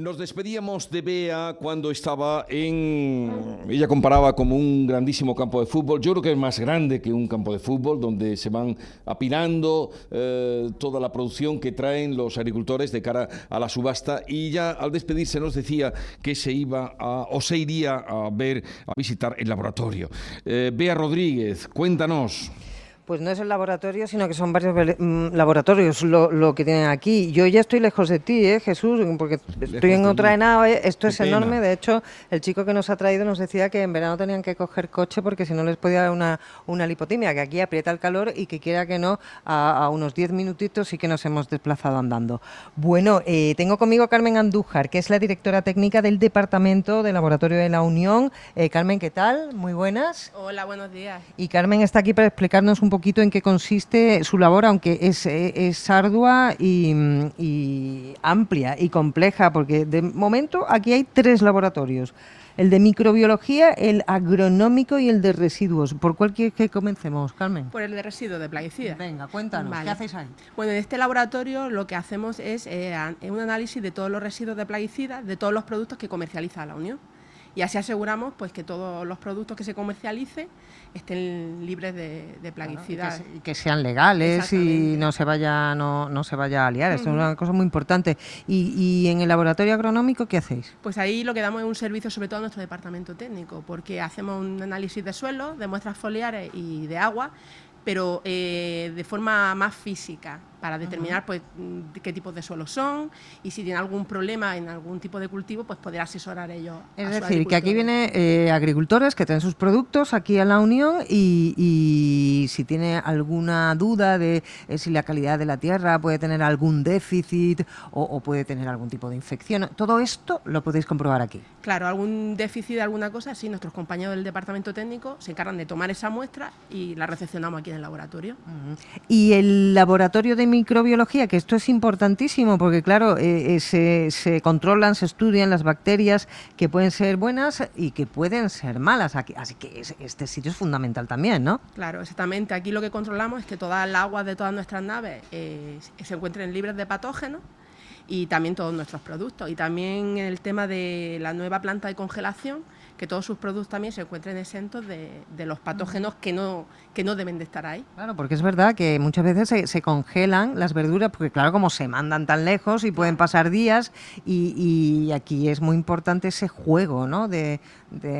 Nos despedíamos de Bea cuando estaba en... Ella comparaba como un grandísimo campo de fútbol. Yo creo que es más grande que un campo de fútbol, donde se van apilando eh, toda la producción que traen los agricultores de cara a la subasta. Y ya al despedirse nos decía que se iba a, o se iría a ver, a visitar el laboratorio. Eh, Bea Rodríguez, cuéntanos. Pues no es el laboratorio, sino que son varios mm, laboratorios lo, que tienen aquí. Yo ya estoy lejos de ti, ¿eh, Jesús, porque estoy en otra nave. Esto es enorme. De hecho, el chico que nos ha traído nos decía que en verano tenían que coger coche porque si no les podía dar una, una lipotimia, que aquí aprieta el calor y que quiera que no, a, unos 10 minutitos sí que nos hemos desplazado andando. Bueno, eh, tengo conmigo a Carmen Andújar, que es la directora técnica del Departamento de Laboratorio de la Unión. Eh, Carmen, ¿qué tal? Muy buenas. Hola, buenos días. Y Carmen está aquí para explicarnos un poco poquito en qué consiste su labor, aunque es, es ardua y, amplia y compleja, porque de momento aquí hay tres laboratorios. El de microbiología, el agronómico y el de residuos. ¿Por cuál quieres que comencemos, Carmen? Por el de residuos de plaguicidas. Venga, cuéntanos, ¿qué hacéis ahí? Bueno, en este laboratorio lo que hacemos es eh, un análisis de todos los residuos de plaguicidas, de todos los productos que comercializa la Unión y así aseguramos pues que todos los productos que se comercialicen estén libres de, de plaguicidas. y, que, sean legales y no se vaya no, no se vaya a liar. Esto es una cosa muy importante. ¿Y, y en el laboratorio agronómico qué hacéis pues ahí lo que damos es un servicio sobre todo a nuestro departamento técnico porque hacemos un análisis de suelo de muestras foliares y de agua pero eh, de forma más física, para determinar pues, qué tipos de suelos son y si tiene algún problema en algún tipo de cultivo, pues poder asesorar ellos. Es decir, que aquí vienen eh, agricultores que tienen sus productos aquí a la Unión y, si tiene alguna duda de eh, si la calidad de la tierra puede tener algún déficit o, puede tener algún tipo de infección, todo esto lo podéis comprobar aquí. Claro, algún déficit alguna cosa, sí, nuestros compañeros del departamento técnico se encargan de tomar esa muestra y la recepcionamos aquí en el laboratorio. Y el laboratorio de microbiología, que esto es importantísimo porque, claro, eh, eh, se, controlan, se estudian las bacterias que pueden ser buenas y que pueden ser malas. así que este sitio es fundamental también, ¿no? Claro, exactamente. Aquí lo que controlamos es que todas las aguas de todas nuestras naves eh, se encuentren libres de patógenos y también todos nuestros productos. Y también el tema de la nueva planta de congelación que todos sus productos también se encuentren exentos de, los patógenos que no, que no deben de estar ahí. Claro, porque es verdad que muchas veces se, congelan las verduras, porque claro, como se mandan tan lejos y pueden pasar días, y, aquí es muy importante ese juego ¿no? de,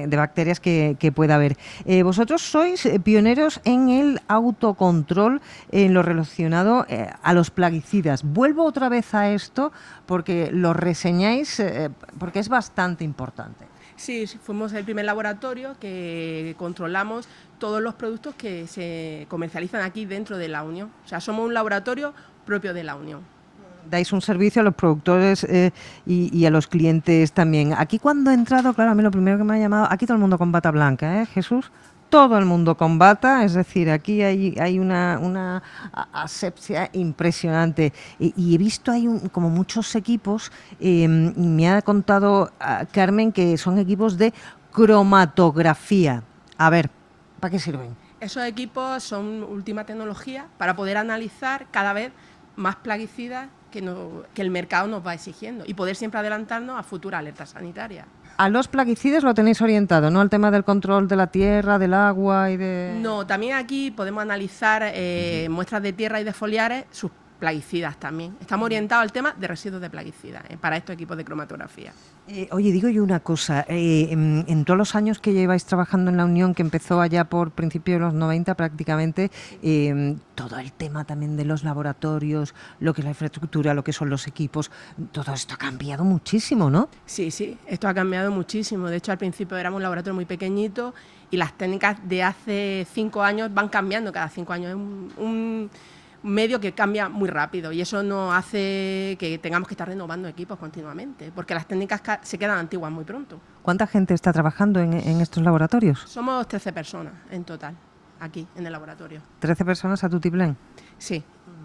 bacterias que, pueda haber. Eh, vosotros sois pioneros en el autocontrol en lo relacionado eh, a los plaguicidas. Vuelvo otra vez a esto porque lo reseñáis, eh, porque es bastante importante. Sí, fuimos el primer laboratorio que controlamos todos los productos que se comercializan aquí dentro de la Unión. O sea, somos un laboratorio propio de la Unión. Dais un servicio a los productores eh, y, a los clientes también. Aquí cuando he entrado, claro, a mí lo primero que me ha llamado, aquí todo el mundo con bata blanca, ¿eh, Jesús? Todo el mundo combata, es decir, aquí hay, una, asepsia impresionante. Y, he visto hay como muchos equipos, y me ha contado ah, Carmen que son equipos de cromatografía. A ver, ¿para qué sirven? Esos equipos son última tecnología para poder analizar cada vez más plaguicidas que, que el mercado nos va exigiendo y poder siempre adelantarnos a futuras alertas sanitarias a los plaguicidas lo tenéis orientado, ¿no? Al tema del control de la tierra, del agua y de... No, también aquí podemos analizar eh, muestras de tierra y de foliares, sus plaguicidas también. Estamos orientados al tema de residuos de plaguicidas eh, para estos equipos de cromatografía. Eh, oye, digo yo una cosa, eh, en, todos los años que lleváis trabajando en la Unión, que empezó allá por principios de los 90 prácticamente, todo el tema también de los laboratorios, lo que es la infraestructura, lo que son los equipos, todo esto ha cambiado muchísimo, ¿no? Sí, sí, esto ha cambiado muchísimo. De hecho, al principio éramos un laboratorio muy pequeñito y las técnicas de hace cinco años van cambiando cada cinco años. un medio que cambia muy rápido y eso no hace que tengamos que estar renovando equipos continuamente, porque las técnicas se quedan antiguas muy pronto. ¿Cuánta gente está trabajando en, estos laboratorios? Somos 13 personas en total, aquí, en el laboratorio. ¿13 personas a tu tiplén? Sí.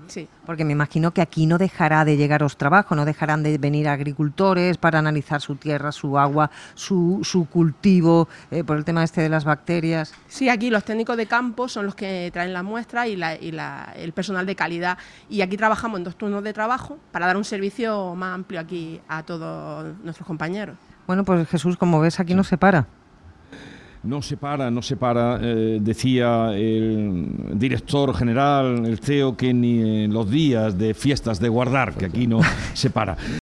Sí. Porque me imagino que aquí no dejará de llegaros trabajo, no dejarán de venir agricultores para analizar su tierra, su agua, su, su cultivo, eh, por el tema este de las bacterias. Sí, aquí los técnicos de campo son los que traen las muestras y, la, y la, el personal de calidad. Y aquí trabajamos en dos turnos de trabajo para dar un servicio más amplio aquí a todos nuestros compañeros. Bueno, pues Jesús, como ves, aquí no se para. No se para, no se para, eh, decía el director general, el CEO, que ni en los días de fiestas de guardar, que aquí no se para.